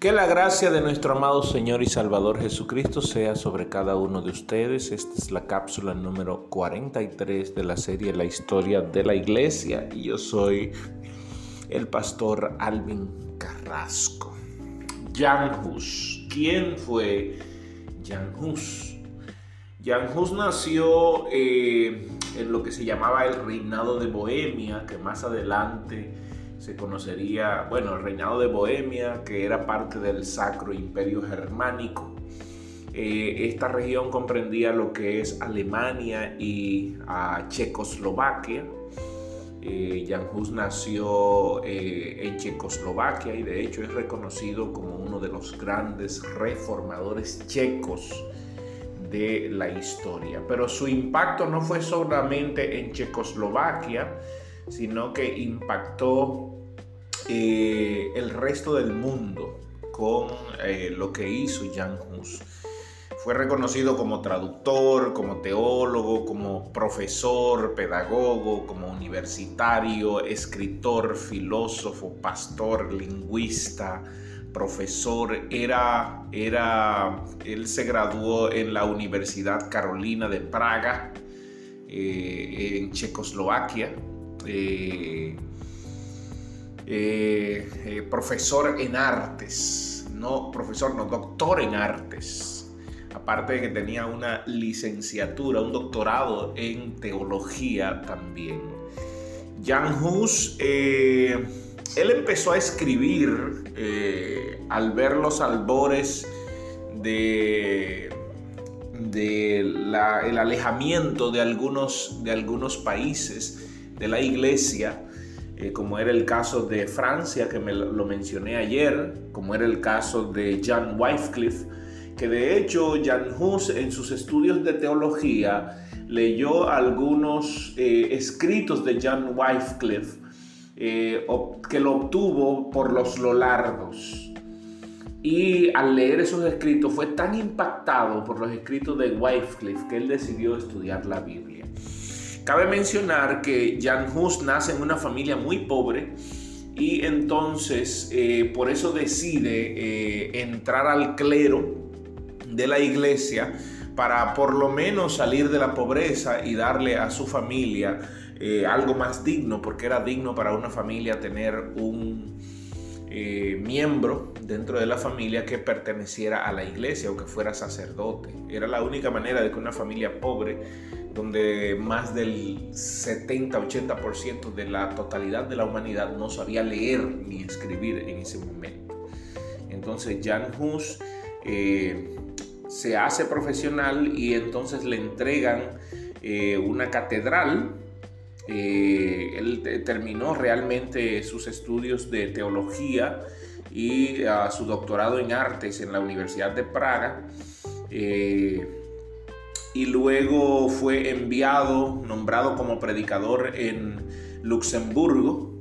Que la gracia de nuestro amado Señor y Salvador Jesucristo sea sobre cada uno de ustedes. Esta es la cápsula número 43 de la serie La historia de la iglesia y yo soy el pastor Alvin Carrasco. Jan Hus. ¿Quién fue Jan Hus? Jan Hus nació eh, en lo que se llamaba el reinado de Bohemia, que más adelante se conocería, bueno, el reinado de Bohemia, que era parte del Sacro Imperio Germánico. Eh, esta región comprendía lo que es Alemania y Checoslovaquia. Eh, Jan Hus nació eh, en Checoslovaquia y de hecho es reconocido como uno de los grandes reformadores checos de la historia. Pero su impacto no fue solamente en Checoslovaquia, sino que impactó eh, el resto del mundo con eh, lo que hizo Jan Hus. Fue reconocido como traductor, como teólogo, como profesor, pedagogo, como universitario, escritor, filósofo, pastor, lingüista, profesor. Era, era, él se graduó en la Universidad Carolina de Praga, eh, en Checoslovaquia. Eh, eh, profesor en artes, no profesor, no doctor en artes. Aparte de que tenía una licenciatura, un doctorado en teología también. Jan Hus, eh, él empezó a escribir al ver los albores de, el alejamiento de algunos, de algunos países de la iglesia eh, como era el caso de Francia, que me lo mencioné ayer, como era el caso de Jan Wycliffe, que de hecho Jan Hus en sus estudios de teología leyó algunos eh, escritos de Jan Wycliffe eh, que lo obtuvo por los Lolardos. Y al leer esos escritos fue tan impactado por los escritos de Wycliffe que él decidió estudiar la Biblia. Cabe mencionar que Jan Hus nace en una familia muy pobre y entonces eh, por eso decide eh, entrar al clero de la iglesia para por lo menos salir de la pobreza y darle a su familia eh, algo más digno, porque era digno para una familia tener un miembro dentro de la familia que perteneciera a la iglesia o que fuera sacerdote. Era la única manera de que una familia pobre donde más del 70-80% de la totalidad de la humanidad no sabía leer ni escribir en ese momento. Entonces Jan Hus eh, se hace profesional y entonces le entregan eh, una catedral. Eh, él terminó realmente sus estudios de teología y ah, su doctorado en artes en la Universidad de Praga y luego fue enviado, nombrado como predicador en Luxemburgo,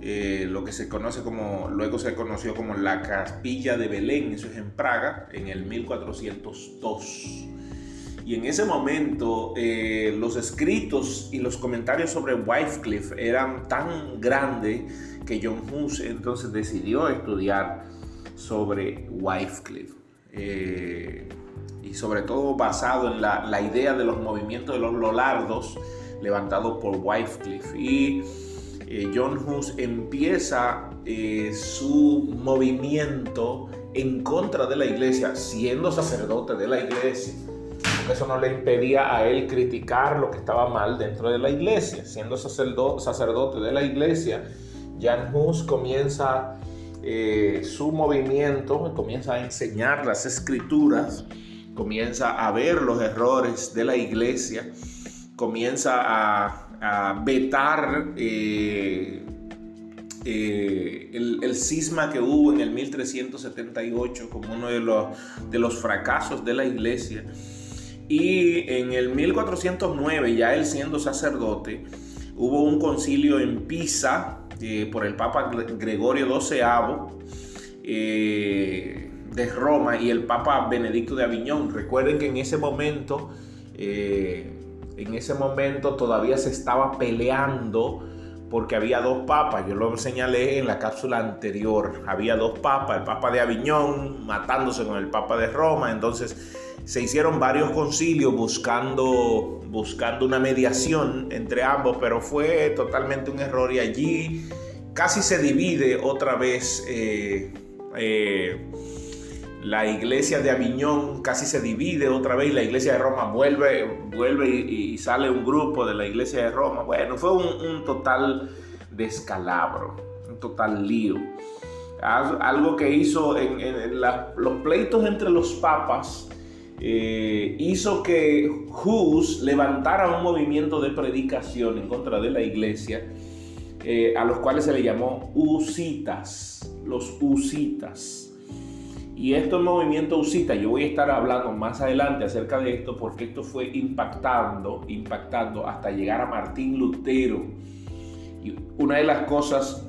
eh, lo que se conoce como, luego se conoció como la Capilla de Belén, eso es en Praga, en el 1402. Y en ese momento eh, los escritos y los comentarios sobre Wycliffe eran tan grandes que John Hus entonces decidió estudiar sobre Wycliffe. Eh, y sobre todo basado en la, idea de los movimientos de los Lolardos levantados por Wycliffe. Y eh, John Hus empieza eh, su movimiento en contra de la iglesia, siendo sacerdote de la iglesia. Porque eso no le impedía a él criticar lo que estaba mal dentro de la iglesia. Siendo sacerdote de la iglesia, Jan Hus comienza eh, su movimiento, comienza a enseñar las escrituras comienza a ver los errores de la iglesia, comienza a, vetar eh, eh, el, cisma que hubo en el 1378 como uno de los, de los fracasos de la iglesia. Y en el 1409, ya él siendo sacerdote, hubo un concilio en Pisa eh, por el Papa Gregorio XII de Roma y el Papa Benedicto de Aviñón. Recuerden que en ese momento, eh, en ese momento todavía se estaba peleando porque había dos papas, yo lo señalé en la cápsula anterior, había dos papas, el papa de Aviñón matándose con el papa de Roma, entonces se hicieron varios concilios buscando, buscando una mediación entre ambos, pero fue totalmente un error y allí casi se divide otra vez eh, eh, la iglesia de Aviñón, casi se divide otra vez la iglesia de Roma vuelve, vuelve y, sale un grupo de la iglesia de Roma. Bueno, fue un, total descalabro, un total lío. Algo que hizo en, los pleitos entre los papas. Eh, hizo que Hus levantara un movimiento de predicación en contra de la iglesia eh, a los cuales se le llamó usitas, los usitas. Y estos movimientos usitas, yo voy a estar hablando más adelante acerca de esto porque esto fue impactando, impactando hasta llegar a Martín Lutero. Y una de las cosas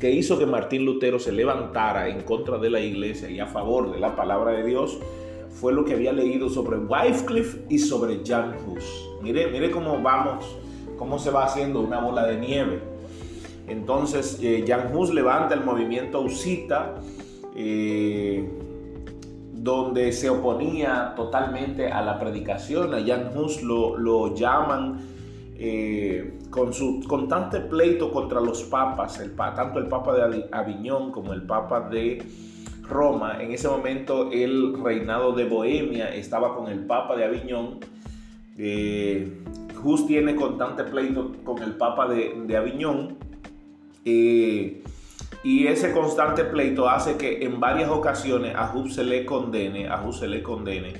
que hizo que Martín Lutero se levantara en contra de la iglesia y a favor de la palabra de Dios fue lo que había leído sobre Wycliffe y sobre Jan Hus. Mire, mire cómo vamos, cómo se va haciendo una bola de nieve. Entonces, eh, Jan Hus levanta el movimiento Usita, eh, donde se oponía totalmente a la predicación. A Jan Hus lo, llaman eh, con su constante pleito contra los papas, el, tanto el papa de Aviñón como el papa de Roma. En ese momento el reinado de Bohemia estaba con el papa de Aviñón. Hus tiene constante pleito con el papa de, de Aviñón y ese constante pleito hace que en varias ocasiones a Hub se le condene, a Hub se le condene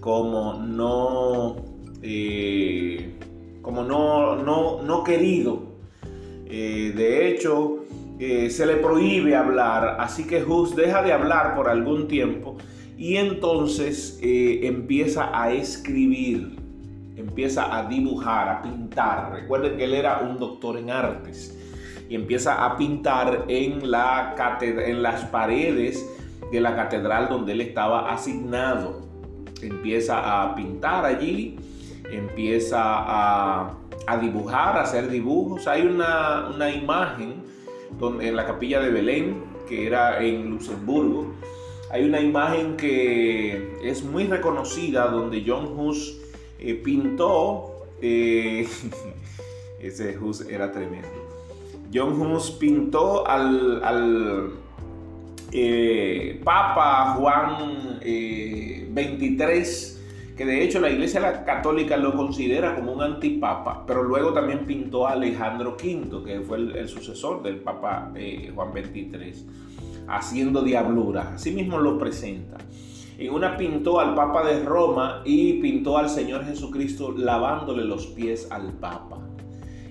como no, eh, como no, no, no querido. Eh, de hecho, eh, se le prohíbe hablar, así que Hus deja de hablar por algún tiempo y entonces empieza a escribir, empieza a dibujar, a pintar. Recuerden que él era un doctor en artes y empieza a pintar en, la en las paredes de la catedral donde él estaba asignado. Empieza a pintar allí, empieza a, dibujar, a hacer dibujos. Hay una, imagen donde, en la capilla de Belén, que era en Luxemburgo. Hay una imagen que es muy reconocida donde John Hus eh, pintó. Eh, ese Hus era tremendo John Hus pintó al, eh, Papa Juan XXIII, eh, que de hecho la Iglesia Católica lo considera como un antipapa, pero luego también pintó a Alejandro V, que fue el, sucesor del Papa eh, Juan XXIII, haciendo diablura. Así mismo lo presenta. En una pintó al Papa de Roma y pintó al Señor Jesucristo lavándole los pies al Papa.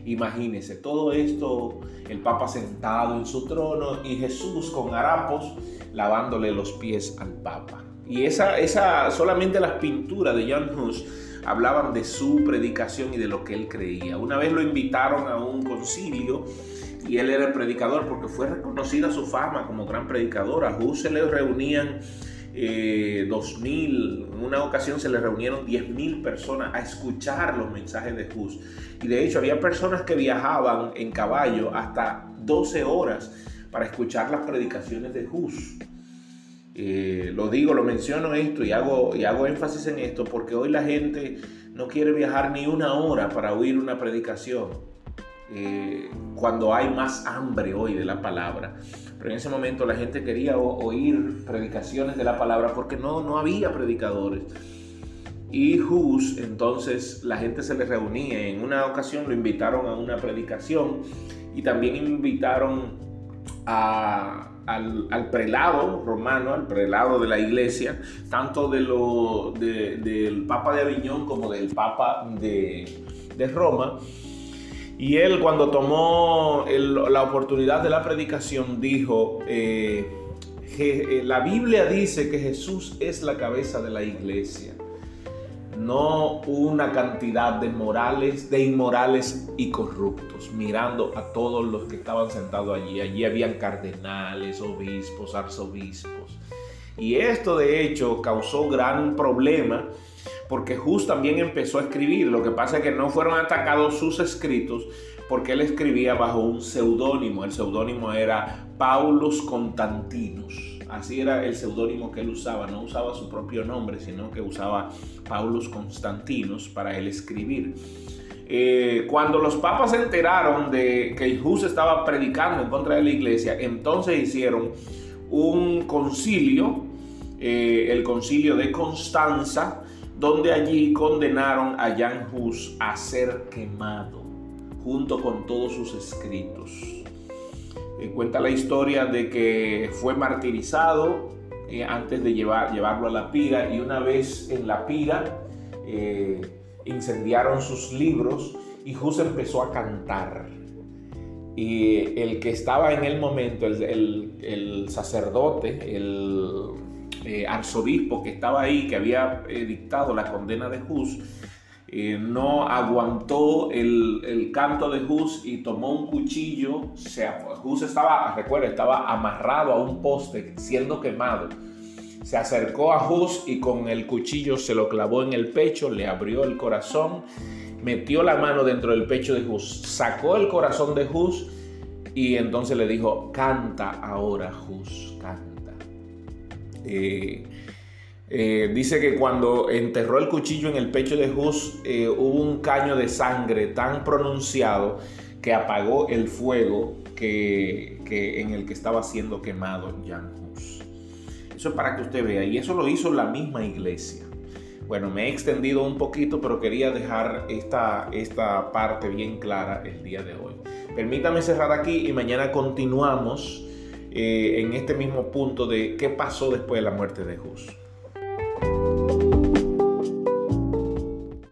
Imagínense todo esto, el Papa sentado en su trono y Jesús con harapos lavándole los pies al Papa. Y esa, esa solamente las pinturas de John Hus hablaban de su predicación y de lo que él creía. Una vez lo invitaron a un concilio y él era el predicador porque fue reconocida su fama como gran predicador. A Hus se le reunían eh, 2000, en una ocasión se le reunieron 10.000 personas a escuchar los mensajes de Hus. Y de hecho había personas que viajaban en caballo hasta 12 horas para escuchar las predicaciones de Hus. Eh, lo digo, lo menciono esto y hago, y hago énfasis en esto porque hoy la gente no quiere viajar ni una hora para oír una predicación. Eh, cuando hay más hambre hoy de la palabra. Pero en ese momento la gente quería oír predicaciones de la palabra porque no, no había predicadores. Y Hus, entonces la gente se le reunía. En una ocasión lo invitaron a una predicación y también invitaron al, prelado romano, al prelado de la iglesia, tanto de lo, del Papa de Aviñón como del Papa de, de Roma. Y él cuando tomó la oportunidad de la predicación dijo, eh, eh, la Biblia dice que Jesús es la cabeza de la iglesia, no una cantidad de morales, de inmorales y corruptos, mirando a todos los que estaban sentados allí. Allí habían cardenales, obispos, arzobispos. Y esto de hecho causó gran problema porque Hus también empezó a escribir. Lo que pasa es que no fueron atacados sus escritos, porque él escribía bajo un seudónimo. El seudónimo era Paulus Constantinus. Así era el seudónimo que él usaba. No usaba su propio nombre, sino que usaba Paulus Constantinus para él escribir. Eh, cuando los papas se enteraron de que Hus estaba predicando en contra de la iglesia, entonces hicieron un concilio, eh, el concilio de Constanza, donde allí condenaron a Jan Hus a ser quemado junto con todos sus escritos. Eh, cuenta la historia de que fue martirizado eh, antes de llevar, llevarlo a la pira y una vez en la pira eh, incendiaron sus libros y Hus empezó a cantar. Y el que estaba en el momento, el, sacerdote, el arzobispo que estaba ahí, que había dictado la condena de Hus, eh, no aguantó el, canto de Hus y tomó un cuchillo. Se, estaba, recuerda, estaba amarrado a un poste siendo quemado. Se acercó a Hus y con el cuchillo se lo clavó en el pecho, le abrió el corazón, metió la mano dentro del pecho de Hus, sacó el corazón de Hus y entonces le dijo, canta ahora Hus, canta. Eh, eh, dice que cuando enterró el cuchillo en el pecho de Hus eh, hubo un caño de sangre tan pronunciado que apagó el fuego que, en el que estaba siendo quemado Jan Hus. Eso es para que usted vea, y eso lo hizo la misma iglesia. Bueno, me he extendido un poquito, pero quería dejar esta, esta parte bien clara el día de hoy. Permítame cerrar aquí y mañana continuamos eh, en este mismo punto de qué pasó después de la muerte de Hus.